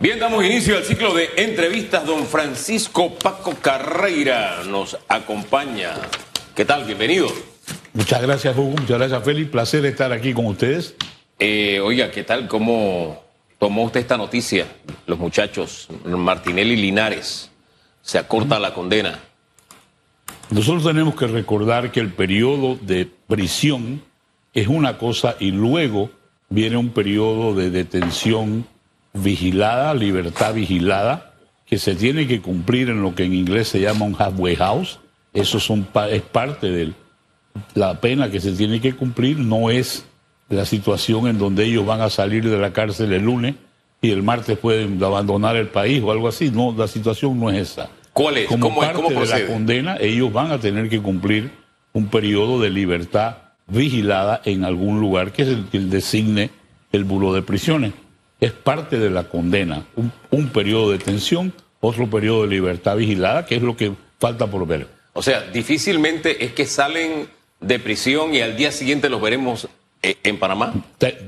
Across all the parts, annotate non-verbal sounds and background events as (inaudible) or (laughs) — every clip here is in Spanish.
Bien, damos inicio al ciclo de entrevistas. Don Francisco Paco Carreira nos acompaña. ¿Qué tal? Bienvenido. Muchas gracias, Hugo. Muchas gracias, Félix. Placer estar aquí con ustedes. Eh, oiga, ¿qué tal? ¿Cómo tomó usted esta noticia? Los muchachos, Martinelli y Linares, se acorta la condena. Nosotros tenemos que recordar que el periodo de prisión es una cosa y luego viene un periodo de detención vigilada, libertad vigilada, que se tiene que cumplir en lo que en inglés se llama un halfway house. Eso son, es parte de la pena que se tiene que cumplir, no es la situación en donde ellos van a salir de la cárcel el lunes y el martes pueden abandonar el país o algo así. No, la situación no es esa. ¿Cuál es? Como ¿Cómo, parte de la condena, ellos van a tener que cumplir un periodo de libertad vigilada en algún lugar que es el que designe el Buró de Prisiones es parte de la condena, un, periodo de detención, otro periodo de libertad vigilada, que es lo que falta por ver. O sea, difícilmente es que salen de prisión y al día siguiente los veremos eh, en Panamá.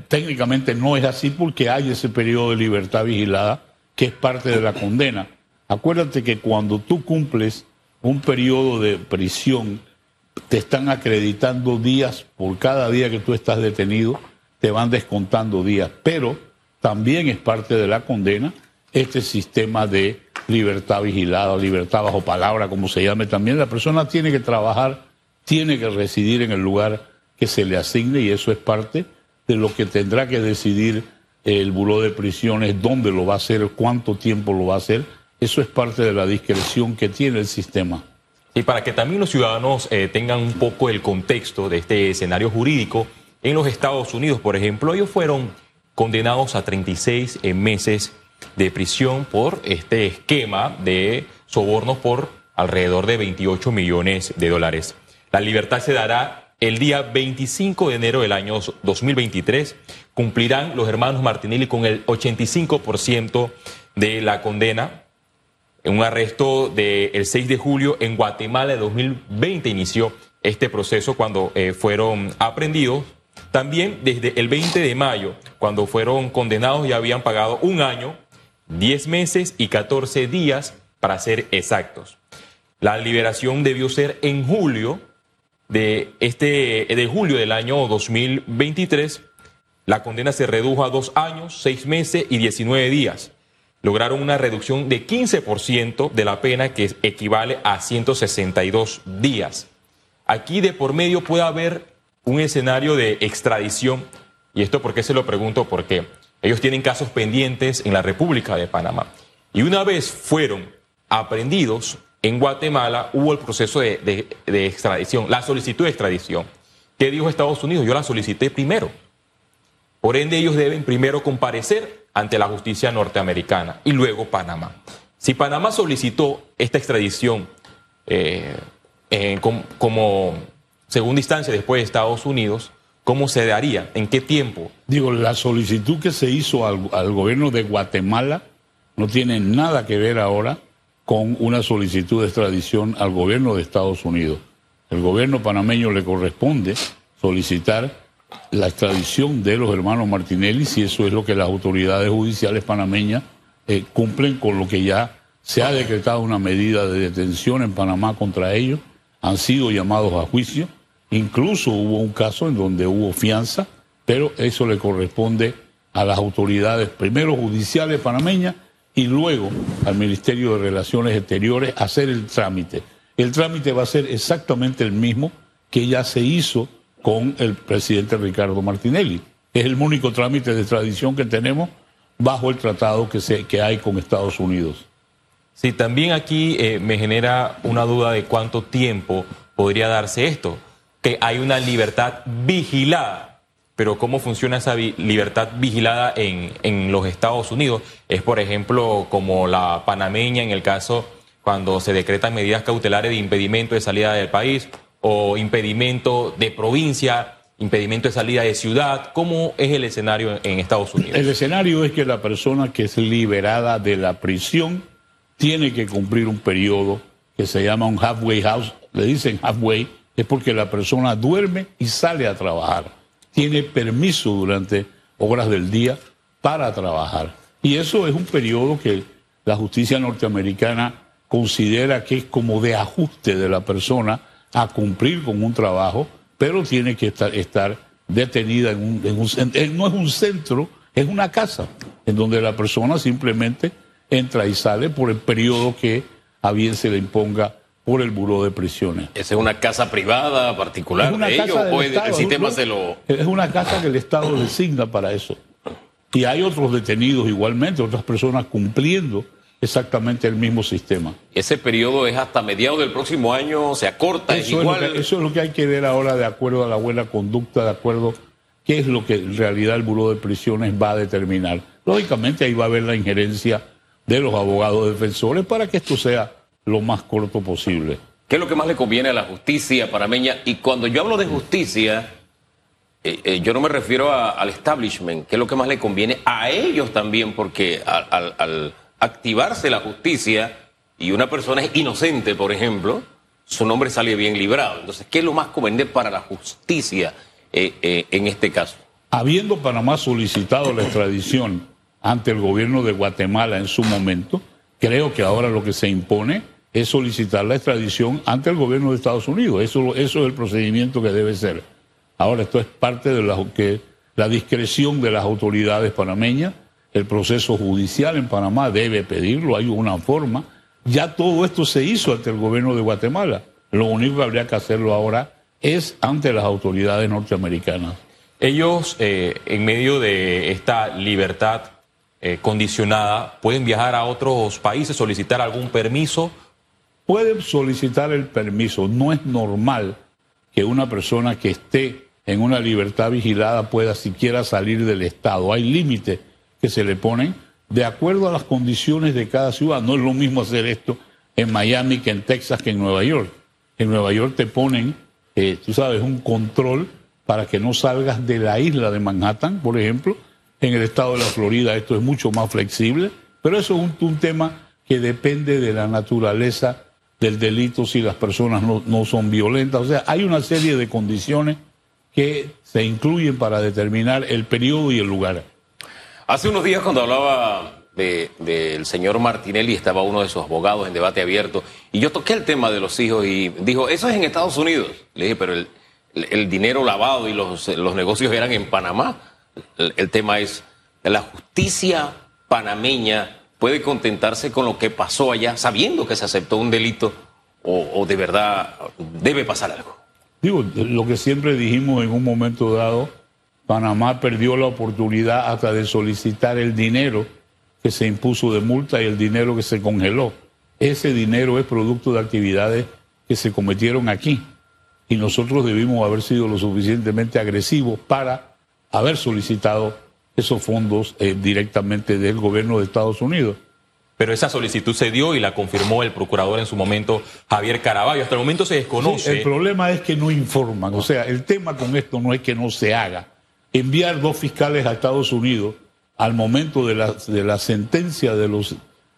técnicamente no es así porque hay ese periodo de libertad vigilada que es parte de la condena. Acuérdate que cuando tú cumples un periodo de prisión, te están acreditando días por cada día que tú estás detenido, te van descontando días, pero también es parte de la condena este sistema de libertad vigilada, libertad bajo palabra, como se llame también. La persona tiene que trabajar, tiene que residir en el lugar que se le asigne y eso es parte de lo que tendrá que decidir el buró de prisiones, dónde lo va a hacer, cuánto tiempo lo va a hacer. Eso es parte de la discreción que tiene el sistema. Y para que también los ciudadanos eh, tengan un poco el contexto de este escenario jurídico, en los Estados Unidos, por ejemplo, ellos fueron condenados a 36 meses de prisión por este esquema de sobornos por alrededor de 28 millones de dólares. La libertad se dará el día 25 de enero del año 2023. Cumplirán los hermanos Martinelli con el 85% de la condena. En un arresto del 6 de julio en Guatemala de 2020 inició este proceso cuando eh, fueron aprendidos también desde el 20 de mayo, cuando fueron condenados y habían pagado un año, 10 meses y 14 días para ser exactos. La liberación debió ser en julio de este de julio del año 2023. La condena se redujo a dos años, seis meses y 19 días. Lograron una reducción de 15% de la pena que equivale a 162 días. Aquí de por medio puede haber un escenario de extradición. Y esto porque se lo pregunto porque ellos tienen casos pendientes en la República de Panamá. Y una vez fueron aprendidos en Guatemala, hubo el proceso de, extradición, la solicitud de extradición. ¿Qué dijo Estados Unidos? Yo la solicité primero. Por ende, ellos deben primero comparecer ante la justicia norteamericana y luego Panamá. Si Panamá solicitó esta extradición eh, como segunda instancia después de Estados Unidos, ¿cómo se daría? ¿En qué tiempo? Digo, la solicitud que se hizo al, gobierno de Guatemala no tiene nada que ver ahora con una solicitud de extradición al gobierno de Estados Unidos. El gobierno panameño le corresponde solicitar la extradición de los hermanos Martinelli si eso es lo que las autoridades judiciales panameñas eh, cumplen con lo que ya se ha decretado una medida de detención en Panamá contra ellos, han sido llamados a juicio Incluso hubo un caso en donde hubo fianza, pero eso le corresponde a las autoridades, primero judiciales panameñas y luego al Ministerio de Relaciones Exteriores hacer el trámite. El trámite va a ser exactamente el mismo que ya se hizo con el presidente Ricardo Martinelli. Es el único trámite de extradición que tenemos bajo el tratado que, hay con Estados Unidos. Sí, también aquí eh, me genera una duda de cuánto tiempo podría darse esto que hay una libertad vigilada. Pero ¿cómo funciona esa libertad vigilada en, en los Estados Unidos? Es, por ejemplo, como la panameña en el caso cuando se decretan medidas cautelares de impedimento de salida del país o impedimento de provincia, impedimento de salida de ciudad. ¿Cómo es el escenario en Estados Unidos? El escenario es que la persona que es liberada de la prisión tiene que cumplir un periodo que se llama un halfway house, le dicen halfway, es porque la persona duerme y sale a trabajar. Tiene permiso durante horas del día para trabajar. Y eso es un periodo que la justicia norteamericana considera que es como de ajuste de la persona a cumplir con un trabajo, pero tiene que estar, detenida en un, en un, no es un centro, es una casa, en donde la persona simplemente entra y sale por el periodo que a bien se le imponga por el Buró de Prisiones. ¿Esa es una casa privada particular una de ellos el, sistema ¿no? se lo... Es una casa que el Estado designa para eso. Y hay otros detenidos igualmente, otras personas cumpliendo exactamente el mismo sistema. Ese periodo es hasta mediados del próximo año, se acorta, es Eso es, igual... lo que, eso es lo que hay que ver ahora de acuerdo a la buena conducta, de acuerdo qué es lo que en realidad el Buró de Prisiones va a determinar. Lógicamente ahí va a haber la injerencia de los abogados defensores para que esto sea lo más corto posible. ¿Qué es lo que más le conviene a la justicia panameña? Y cuando yo hablo de justicia, eh, eh, yo no me refiero a- al establishment, ¿qué es lo que más le conviene a ellos también? Porque al, al- al activarse la justicia y una persona es inocente, por ejemplo, su nombre sale bien librado. Entonces, ¿qué es lo más conveniente para la justicia eh, eh, en este caso? Habiendo Panamá solicitado la extradición ante el gobierno de Guatemala en su momento, creo que ahora lo que se impone es solicitar la extradición ante el gobierno de Estados Unidos. Eso, es el procedimiento que debe ser. Ahora, esto es parte de la, que, la discreción de las autoridades panameñas. El proceso judicial en Panamá debe pedirlo, hay una forma. Ya todo esto se hizo ante el gobierno de Guatemala. Lo único que habría que hacerlo ahora es ante las autoridades norteamericanas. Ellos, eh, en medio de esta libertad eh, condicionada, pueden viajar a otros países, solicitar algún permiso. Pueden solicitar el permiso. No es normal que una persona que esté en una libertad vigilada pueda siquiera salir del Estado. Hay límites que se le ponen de acuerdo a las condiciones de cada ciudad. No es lo mismo hacer esto en Miami que en Texas que en Nueva York. En Nueva York te ponen, eh, tú sabes, un control para que no salgas de la isla de Manhattan, por ejemplo. En el estado de la Florida esto es mucho más flexible, pero eso es un tema que depende de la naturaleza del delito si las personas no, no son violentas. O sea, hay una serie de condiciones que se incluyen para determinar el periodo y el lugar. Hace unos días cuando hablaba de- del señor Martinelli, estaba uno de sus abogados en debate abierto, y yo toqué el tema de los hijos y dijo, eso es en Estados Unidos. Le dije, pero el, el- dinero lavado y los, los negocios eran en Panamá. El tema es, la justicia panameña puede contentarse con lo que pasó allá, sabiendo que se aceptó un delito, o, de verdad debe pasar algo. Digo, lo que siempre dijimos en un momento dado, Panamá perdió la oportunidad hasta de solicitar el dinero que se impuso de multa y el dinero que se congeló. Ese dinero es producto de actividades que se cometieron aquí y nosotros debimos haber sido lo suficientemente agresivos para haber solicitado esos fondos eh, directamente del gobierno de Estados Unidos. Pero esa solicitud se dio y la confirmó el procurador en su momento, Javier Caraballo. Hasta el momento se Sí, desconoce. el problema es que no informan. O sea, el tema con esto no es que no se haga. Enviar dos fiscales a Estados Unidos al momento de la, de la sentencia de los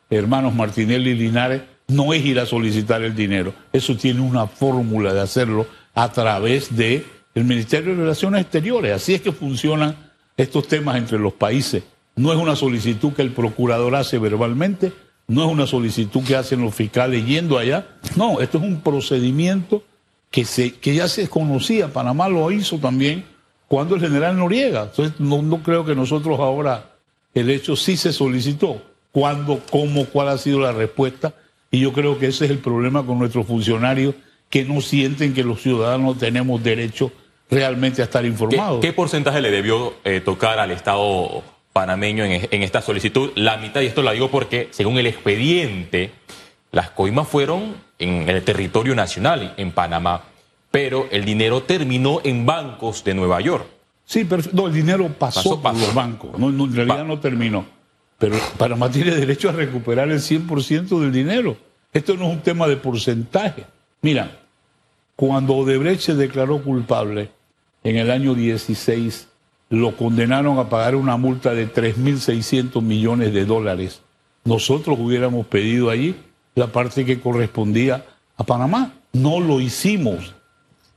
hermanos Martinelli y Linares no es ir a solicitar el dinero. Eso tiene una fórmula de hacerlo a través de el Ministerio de Relaciones Exteriores. Así es que funcionan estos temas entre los países. No es una solicitud que el procurador hace verbalmente, no es una solicitud que hacen los fiscales yendo allá. No, esto es un procedimiento que, se, que ya se conocía. Panamá lo hizo también cuando el general Noriega. Entonces, no, no creo que nosotros ahora, el hecho sí se solicitó. ¿Cuándo, cómo, cuál ha sido la respuesta? Y yo creo que ese es el problema con nuestros funcionarios que no sienten que los ciudadanos tenemos derecho realmente a estar ¿Qué, informados. qué porcentaje le debió eh, tocar al Estado panameño en, en esta solicitud? La mitad, y esto lo digo porque según el expediente, las coimas fueron en el territorio nacional, en Panamá, pero el dinero terminó en bancos de Nueva York. Sí, pero no, el dinero pasó, Pasó, por pasó. los bancos. No, no, en realidad Pa- no terminó. Pero Panamá tiene derecho a recuperar el 100% del dinero. Esto no es un tema de porcentaje. Mira, cuando Odebrecht se declaró culpable en el año 16, lo condenaron a pagar una multa de 3.600 millones de dólares. Nosotros hubiéramos pedido allí la parte que correspondía a Panamá. No lo hicimos.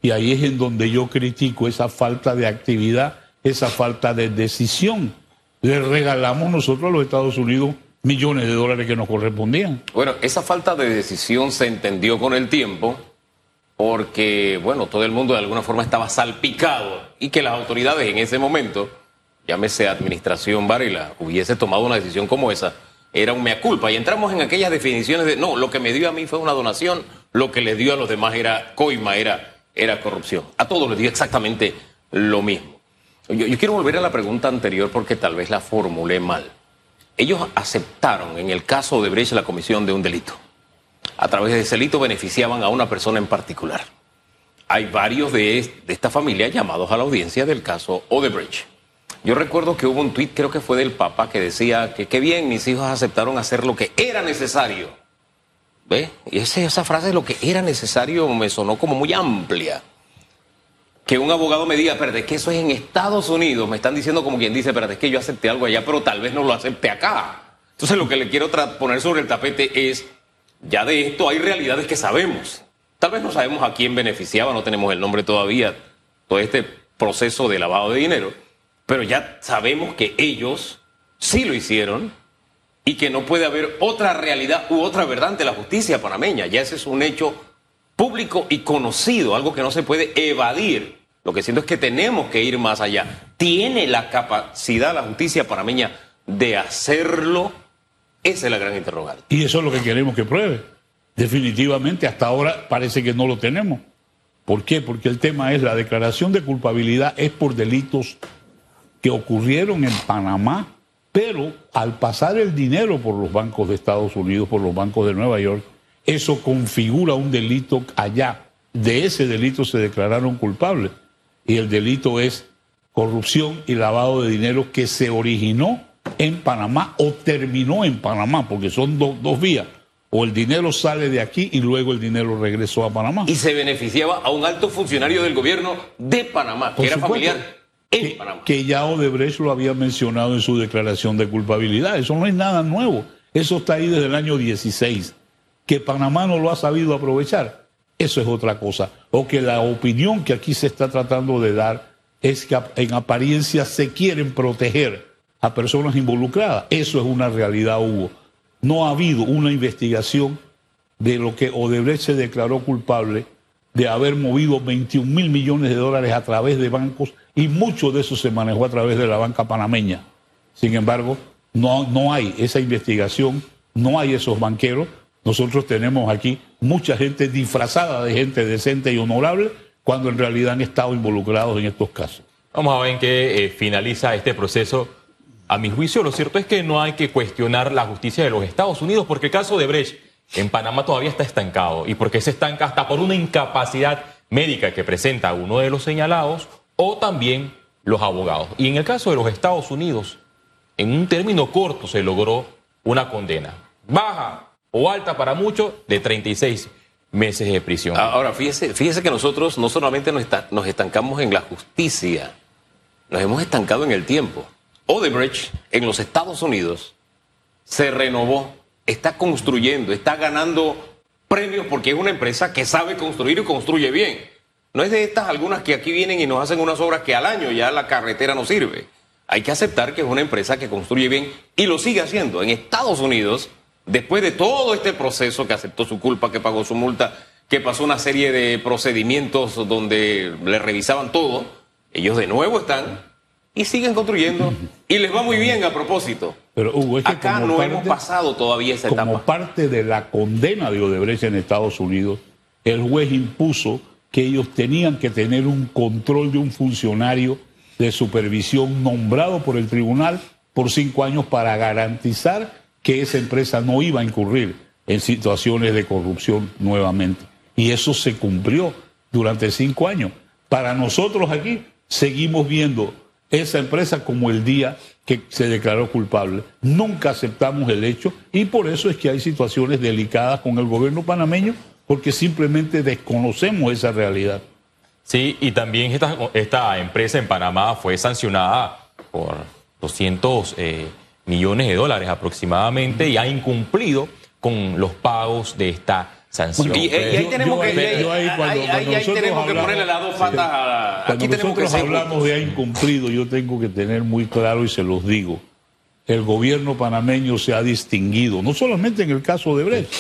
Y ahí es en donde yo critico esa falta de actividad, esa falta de decisión. le regalamos nosotros a los Estados Unidos millones de dólares que nos correspondían. Bueno, esa falta de decisión se entendió con el tiempo porque, bueno, todo el mundo de alguna forma estaba salpicado y que las autoridades en ese momento, llámese Administración Varela, hubiese tomado una decisión como esa, era un mea culpa. Y entramos en aquellas definiciones de, no, lo que me dio a mí fue una donación, lo que le dio a los demás era coima, era, era corrupción. A todos les dio exactamente lo mismo. Yo, yo quiero volver a la pregunta anterior porque tal vez la formulé mal. Ellos aceptaron en el caso de Brecht la comisión de un delito a través de ese delito beneficiaban a una persona en particular. Hay varios de, de esta familia llamados a la audiencia del caso Odebrecht. Yo recuerdo que hubo un tuit, creo que fue del Papa, que decía que qué bien, mis hijos aceptaron hacer lo que era necesario. ¿Ve? Y esa, esa frase lo que era necesario me sonó como muy amplia. Que un abogado me diga, pero es que eso es en Estados Unidos. Me están diciendo como quien dice, pero es que yo acepté algo allá, pero tal vez no lo acepte acá. Entonces lo que le quiero poner sobre el tapete es ya de esto hay realidades que sabemos. Tal vez no sabemos a quién beneficiaba, no tenemos el nombre todavía, todo este proceso de lavado de dinero, pero ya sabemos que ellos sí lo hicieron y que no puede haber otra realidad u otra verdad ante la justicia panameña. Ya ese es un hecho público y conocido, algo que no se puede evadir. Lo que siento es que tenemos que ir más allá. ¿Tiene la capacidad la justicia panameña de hacerlo? Esa es la gran interrogante. Y eso es lo que queremos que pruebe. Definitivamente, hasta ahora parece que no lo tenemos. ¿Por qué? Porque el tema es la declaración de culpabilidad es por delitos que ocurrieron en Panamá, pero al pasar el dinero por los bancos de Estados Unidos, por los bancos de Nueva York, eso configura un delito allá. De ese delito se declararon culpables. Y el delito es corrupción y lavado de dinero que se originó en Panamá o terminó en Panamá, porque son dos vías. O el dinero sale de aquí y luego el dinero regresó a Panamá. Y se beneficiaba a un alto funcionario del gobierno de Panamá, que era familiar en que, Panamá. Que ya Odebrecht lo había mencionado en su declaración de culpabilidad. Eso no es nada nuevo. Eso está ahí desde el año 16. Que Panamá no lo ha sabido aprovechar, eso es otra cosa. O que la opinión que aquí se está tratando de dar es que en apariencia se quieren proteger a personas involucradas. Eso es una realidad, Hugo. No ha habido una investigación de lo que Odebrecht se declaró culpable de haber movido 21 mil millones de dólares a través de bancos y mucho de eso se manejó a través de la banca panameña. Sin embargo, no, no hay esa investigación, no hay esos banqueros. Nosotros tenemos aquí mucha gente disfrazada de gente decente y honorable cuando en realidad han estado involucrados en estos casos. Vamos a ver en qué eh, finaliza este proceso a mi juicio, lo cierto es que no hay que cuestionar la justicia de los Estados Unidos, porque el caso de Brecht en Panamá todavía está estancado. ¿Y porque se estanca? Hasta por una incapacidad médica que presenta uno de los señalados o también los abogados. Y en el caso de los Estados Unidos, en un término corto se logró una condena. Baja o alta para muchos de 36 meses de prisión. Ahora, fíjese, fíjese que nosotros no solamente nos, estancamos en la justicia, nos hemos estancado en el tiempo. Odebrecht en los Estados Unidos se renovó, está construyendo, está ganando premios porque es una empresa que sabe construir y construye bien. No es de estas algunas que aquí vienen y nos hacen unas obras que al año ya la carretera no sirve. Hay que aceptar que es una empresa que construye bien y lo sigue haciendo. En Estados Unidos, después de todo este proceso que aceptó su culpa, que pagó su multa, que pasó una serie de procedimientos donde le revisaban todo, ellos de nuevo están y siguen construyendo (laughs) y les va muy bien a propósito. Pero Hugo, es que acá no parte, hemos pasado todavía esa como etapa. Como parte de la condena de Odebrecht en Estados Unidos, el juez impuso que ellos tenían que tener un control de un funcionario de supervisión nombrado por el tribunal por cinco años para garantizar que esa empresa no iba a incurrir en situaciones de corrupción nuevamente. Y eso se cumplió durante cinco años. Para nosotros aquí seguimos viendo esa empresa como el día que se declaró culpable. Nunca aceptamos el hecho y por eso es que hay situaciones delicadas con el gobierno panameño porque simplemente desconocemos esa realidad. Sí, y también esta, esta empresa en Panamá fue sancionada por 200 eh, millones de dólares aproximadamente y ha incumplido con los pagos de esta sanción. Y, y ahí tenemos que, tenemos que ponerle las dos patas a... Cuando Aquí tenemos nosotros que hablamos de ha incumplido, yo tengo que tener muy claro y se los digo. el gobierno panameño se ha distinguido, no solamente en el caso de Brecht,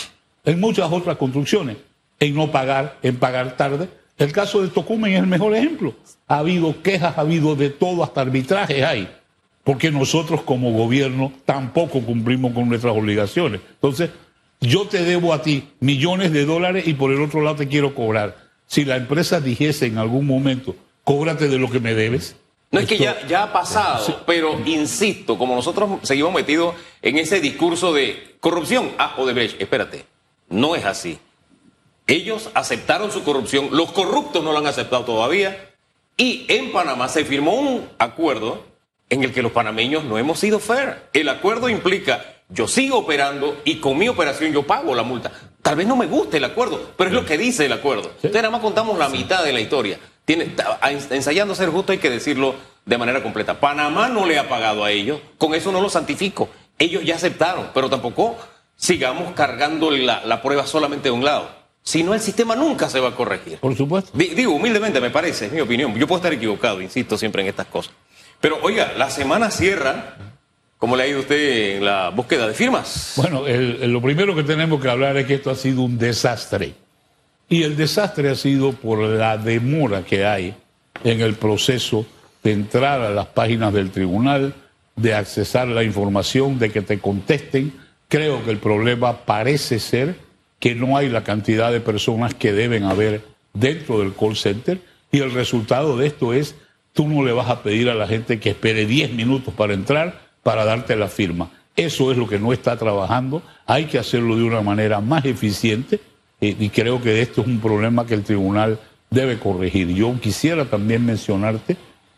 en muchas otras construcciones, en no pagar, en pagar tarde. El caso de Tocumen es el mejor ejemplo. Ha habido quejas, ha habido de todo, hasta arbitrajes hay, porque nosotros como gobierno tampoco cumplimos con nuestras obligaciones. Entonces, yo te debo a ti millones de dólares y por el otro lado te quiero cobrar. Si la empresa dijese en algún momento, cóbrate de lo que me debes. No es que ya, ya ha pasado, pero insisto, como nosotros seguimos metidos en ese discurso de corrupción, ah, Odebrecht, espérate, no es así. Ellos aceptaron su corrupción, los corruptos no lo han aceptado todavía, y en Panamá se firmó un acuerdo en el que los panameños no hemos sido fair. El acuerdo implica yo sigo operando y con mi operación yo pago la multa. Tal vez no me guste el acuerdo, pero es lo que dice el acuerdo. Ustedes nada más contamos la mitad de la historia. Tiene, ensayando ser justo hay que decirlo de manera completa. Panamá no le ha pagado a ellos, con eso no lo santifico. Ellos ya aceptaron, pero tampoco sigamos cargando la, la prueba solamente de un lado. Si no, el sistema nunca se va a corregir. Por supuesto. Digo, humildemente me parece, es mi opinión. Yo puedo estar equivocado, insisto siempre en estas cosas. Pero oiga, la semana cierra ¿Cómo le ha ido usted en la búsqueda de firmas? Bueno, lo primero que tenemos que hablar es que esto ha sido un desastre. Y el desastre ha sido por la demora que hay en el proceso de entrar a las páginas del tribunal, de accesar la información, de que te contesten. Creo que el problema parece ser que no hay la cantidad de personas que deben haber dentro del call center y el resultado de esto es, tú no le vas a pedir a la gente que espere 10 minutos para entrar, para darte la firma. Eso es lo que no está trabajando. Hay que hacerlo de una manera más eficiente eh, y creo que esto es un problema que el tribunal debe corregir. Yo quisiera también mencionarte,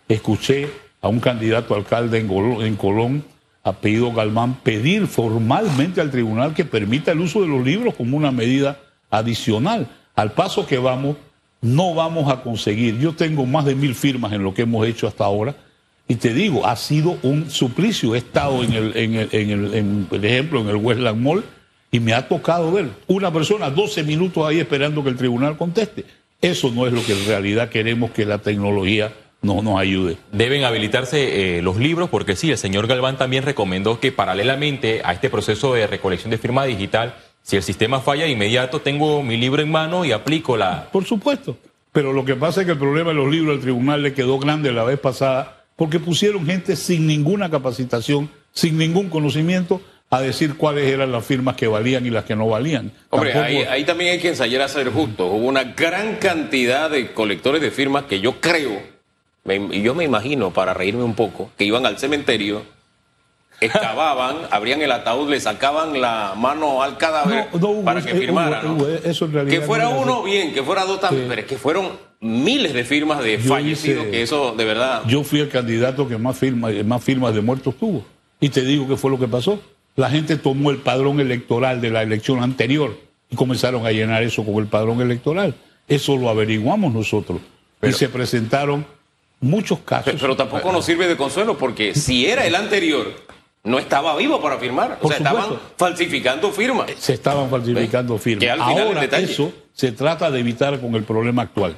escuché a un candidato alcalde en, en Colón, apellido Galmán, pedir formalmente al tribunal que permita el uso de los libros como una medida adicional. Al paso que vamos, no vamos a conseguir. Yo tengo más de mil firmas en lo que hemos hecho hasta ahora y te digo, ha sido un suplicio. He estado en el, en el, en el en, por ejemplo, en el Westland Mall y me ha tocado ver una persona 12 minutos ahí esperando que el tribunal conteste. Eso no es lo que en realidad queremos que la tecnología no nos ayude. Deben habilitarse eh, los libros porque sí, el señor Galván también recomendó que paralelamente a este proceso de recolección de firma digital, si el sistema falla de inmediato, tengo mi libro en mano y aplico la... Por supuesto. Pero lo que pasa es que el problema de los libros al tribunal le quedó grande la vez pasada porque pusieron gente sin ninguna capacitación, sin ningún conocimiento, a decir cuáles eran las firmas que valían y las que no valían. Hombre, ahí, también hay que ensayar a ser justo. Hubo una gran cantidad de colectores de firmas que yo creo, y yo me imagino, para reírme un poco, que iban al cementerio, excavaban, (laughs) abrían el ataúd, le sacaban la mano al cadáver para que firmara. que fuera uno, bien, que fuera dos también, pero es que fueron miles de firmas de fallecidos, que eso de verdad. Yo fui el candidato que más firmas, más firmas de muertos tuvo. Y te digo qué fue lo que pasó. La gente tomó el padrón electoral de la elección anterior y comenzaron a llenar eso con el padrón electoral. Eso lo averiguamos nosotros. y se presentaron muchos casos. Pero, tampoco nos sirve de consuelo porque si era el anterior, no estaba vivo para firmar. o sea, estaban falsificando firmas. Se estaban falsificando firmas. Ahora eso se trata de evitar con el problema actual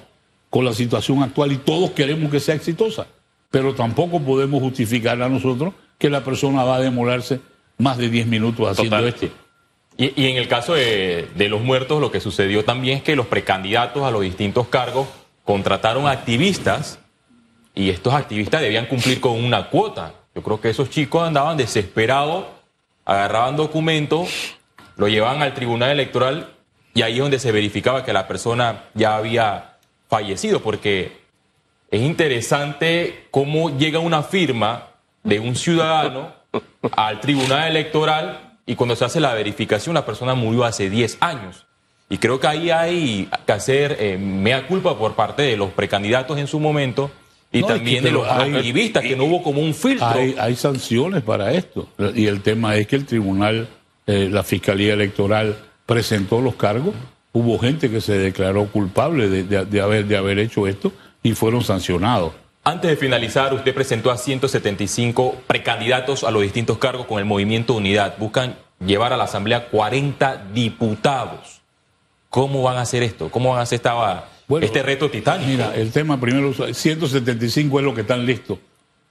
con la situación actual y todos queremos que sea exitosa, pero tampoco podemos justificar a nosotros que la persona va a demorarse más de 10 minutos haciendo esto. Y, en el caso de, los muertos, lo que sucedió también es que los precandidatos a los distintos cargos contrataron activistas y estos activistas debían cumplir con una cuota. Yo creo que esos chicos andaban desesperados, agarraban documentos, lo llevaban al tribunal electoral y ahí es donde se verificaba que la persona ya había fallecido, porque es interesante cómo llega una firma de un ciudadano al tribunal electoral y cuando se hace la verificación la persona murió hace 10 años. Y creo que ahí hay que hacer eh, mea culpa por parte de los precandidatos en su momento y también de los activistas, que no hubo como un filtro. Hay, sanciones para esto. Y el tema es que el tribunal, eh, la Fiscalía Electoral presentó los cargos hubo gente que se declaró culpable de, haber, de haber hecho esto y fueron sancionados. Antes de finalizar, usted presentó a 175 precandidatos a los distintos cargos con el movimiento Unidad. Buscan llevar a la Asamblea 40 diputados. ¿Cómo van a hacer esto? ¿Cómo van a hacer esta, este reto titánico? Mira, el tema primero, 175 es lo que están listos.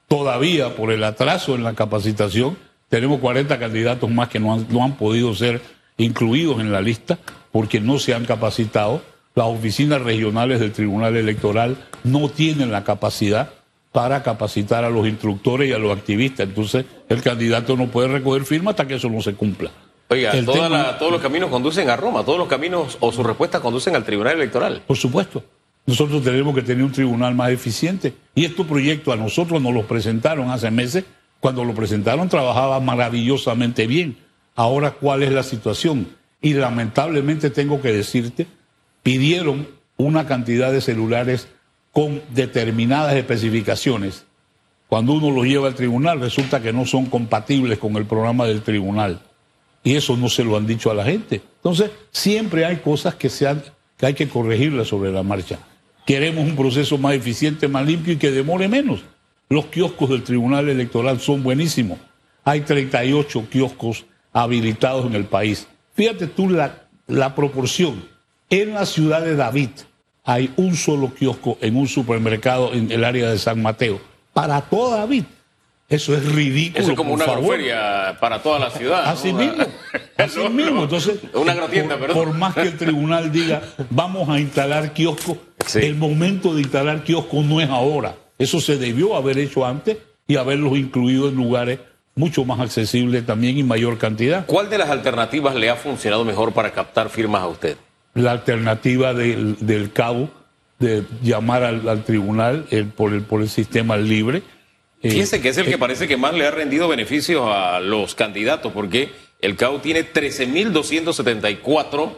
Todavía, por el atraso en la capacitación, tenemos 40 candidatos más que no han, no han podido ser incluidos en la lista porque no se han capacitado. Las oficinas regionales del Tribunal Electoral no tienen la capacidad para capacitar a los instructores y a los activistas. Entonces, el candidato no puede recoger firma hasta que eso no se cumpla. Oiga, El toda tema- la- todos los caminos conducen a Roma, todos los caminos o sus respuestas conducen al Tribunal Electoral. Por supuesto. Nosotros tenemos que tener un tribunal más eficiente. Y estos proyectos a nosotros nos los presentaron hace meses. Cuando lo presentaron trabajaba maravillosamente bien. Ahora, ¿cuál es la situación? Y lamentablemente tengo que decirte, pidieron una cantidad de celulares con determinadas especificaciones. Cuando uno los lleva al tribunal, resulta que no son compatibles con el programa del tribunal. Y eso no se lo han dicho a la gente. Entonces, siempre hay cosas que, se han- que hay que corregirlas sobre la marcha. Queremos un proceso más eficiente, más limpio y que demore menos. Los kioscos del Tribunal Electoral son buenísimos. Hay 38 kioscos habilitados en el país. Fíjate tú la, la proporción. En la ciudad de David hay un solo kiosco en un supermercado en el área de San Mateo. Para toda David. Eso es ridículo. Eso es como por una favor. agroferia para toda la ciudad. ¿no? Así mismo, así (laughs) No, mismo. Entonces, una agrotienda, por, más que el tribunal diga, vamos a instalar kioscos, Sí. el momento de instalar kioscos no es ahora. Eso se debió haber hecho antes y haberlos incluido en lugares mucho más accesibles también y mayor cantidad. ¿Cuál de las alternativas le ha funcionado mejor para captar firmas a usted? La alternativa del, del cabo de llamar al, al tribunal el- por, el, por el sistema libre. eh, Fíjese que es el que parece que más le ha rendido beneficios a los candidatos, porque el CAU tiene 13.274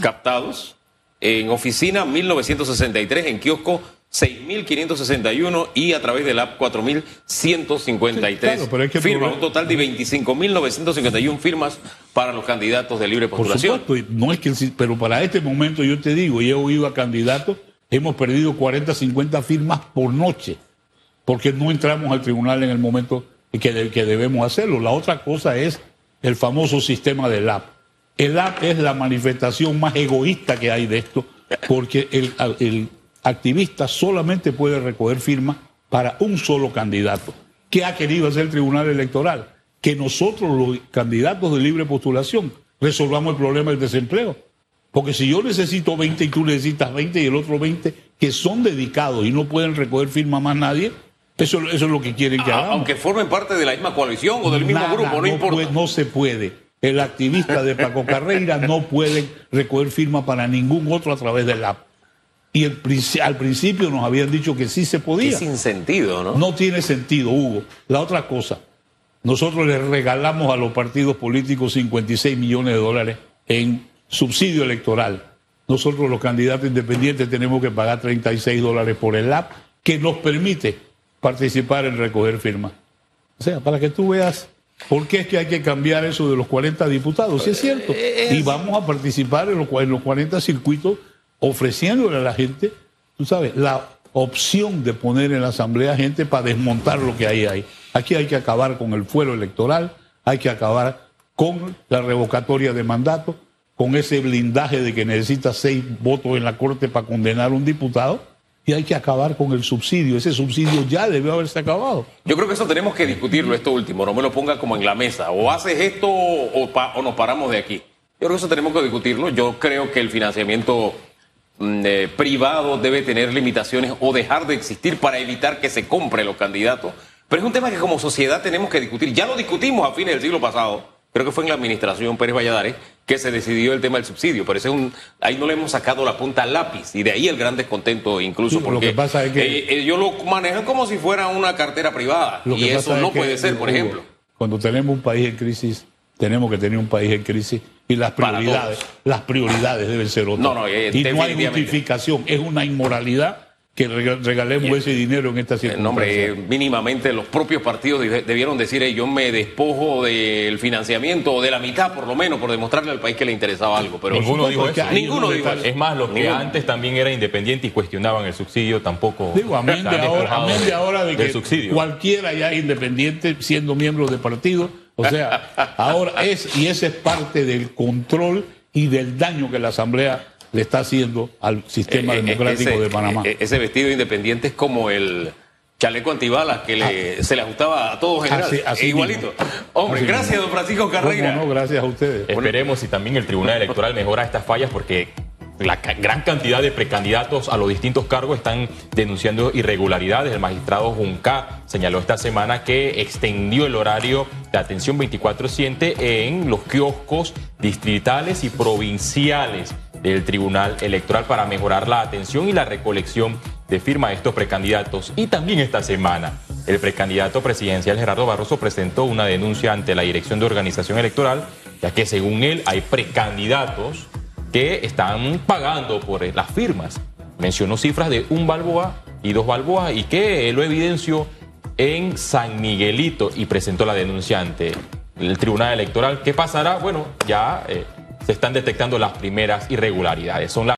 captados, en oficina 1.963, en kiosco 6.561 y a través del app 4.153 Sí, claro, pero es que firmas, un total de 25.951 firmas para los candidatos de libre Por postulación. supuesto, y no es que, pero para este momento yo te digo, y he oído a candidatos, hemos perdido 40, 50 firmas por noche, porque no entramos al tribunal en el momento que, de- que debemos hacerlo. La otra cosa es el famoso sistema del app. El app es la manifestación más egoísta que hay de esto, porque el, el activista solamente puede recoger firmas para un solo candidato. ¿Qué ha querido hacer el Tribunal Electoral? Que nosotros, los candidatos de libre postulación, resolvamos el problema del desempleo. Porque si yo necesito 20 y tú necesitas 20 y el otro 20, que son dedicados y no pueden recoger firma más nadie, eso, eso es lo que quieren que hagamos. aunque formen parte de la misma coalición o del mismo Nada, grupo, no, importa. puede- no se puede. El activista de Paco Carreira no puede recoger firma para ningún otro a través del app. Y el al principio nos habían dicho que sí se podía. sin sentido, ¿no? No tiene sentido, Hugo. La otra cosa, nosotros les regalamos a los partidos políticos 56 millones de dólares en subsidio electoral. Nosotros los candidatos independientes tenemos que pagar 36 dólares por el app que nos permite participar en recoger firmas. O sea, para que tú veas por qué es que hay que cambiar eso de los 40 diputados, sí es cierto. Y vamos a participar en los, en los 40 circuitos ofreciéndole a la gente, tú sabes, la opción de poner en la asamblea gente para desmontar lo que ahí hay. Aquí hay que acabar con el fuero electoral, hay que acabar con la revocatoria de mandato, con ese blindaje de que necesita seis votos en la Corte para condenar a un diputado, y hay que acabar con el subsidio. Ese subsidio ya debió haberse acabado. Yo creo que eso tenemos que discutirlo, esto último, no me lo ponga como en la mesa. O haces esto o, pa- o nos paramos de aquí. Yo creo que eso tenemos que discutirlo. Yo creo que el financiamiento eh, privado debe tener limitaciones o dejar de existir para evitar que se compre los candidatos. Pero es un tema que como sociedad tenemos que discutir. Ya lo discutimos a fines del siglo pasado. Creo que fue en la administración Pérez Valladares que se decidió el tema del subsidio. Pero ese es un, ahí no le hemos sacado la punta al lápiz. Y de ahí el gran descontento incluso. Sí, lo porque que pasa es que- eh, ellos lo manejan como si fuera una cartera privada. Lo y que eso no es que, puede ser, por ejemplo. Cuando tenemos un país en crisis, tenemos que tener un país en crisis y las prioridades, las prioridades deben ser otras. No, no, eh, y no hay justificación, es una inmoralidad que rega- regalemos ese dinero en esta Eh, circunstancia. no, hombre, eh, mínimamente los propios partidos debieron decir, "Ey, yo me despojo del financiamiento o de la mitad por lo menos por demostrarle al país que le interesaba algo. Pero Ninguno dijo eso. Ninguno dijo eso. Es más, los que Ninguno. antes también eran independientes y cuestionaban el subsidio tampoco. Digo, amén de se han ahora, amén de de- ahora de que subsidio. cualquiera ya independiente siendo miembro de partido. O sea, ahora es, y ese es parte del control y del daño que la Asamblea le está haciendo al sistema Eh, eh, democrático ese- de Panamá. eh, ese vestido independiente es como el chaleco antibalas que le, se le ajustaba a todos general. Así- así E igualito. mismo. Hombre, Así gracias, mismo. don Francisco Carreira. ¿Cómo no? Gracias a ustedes. Esperemos si también el Tribunal Electoral mejora estas fallas porque la gran cantidad de precandidatos a los distintos cargos están denunciando irregularidades. El magistrado Junca señaló esta semana que extendió el horario de atención 24-7 en los kioscos distritales y provinciales del Tribunal Electoral para mejorar la atención y la recolección de firmas de estos precandidatos. Y también esta semana, el precandidato presidencial Gerardo Barroso presentó una denuncia ante la Dirección de Organización Electoral, ya que según él hay precandidatos que están pagando por eh, las firmas. Mencionó cifras de un balboa y dos balboas y que lo evidenció en San Miguelito y presentó la denuncia ante el Tribunal Electoral. ¿Qué pasará? Bueno, ya eh, se están detectando las primeras irregularidades. Son las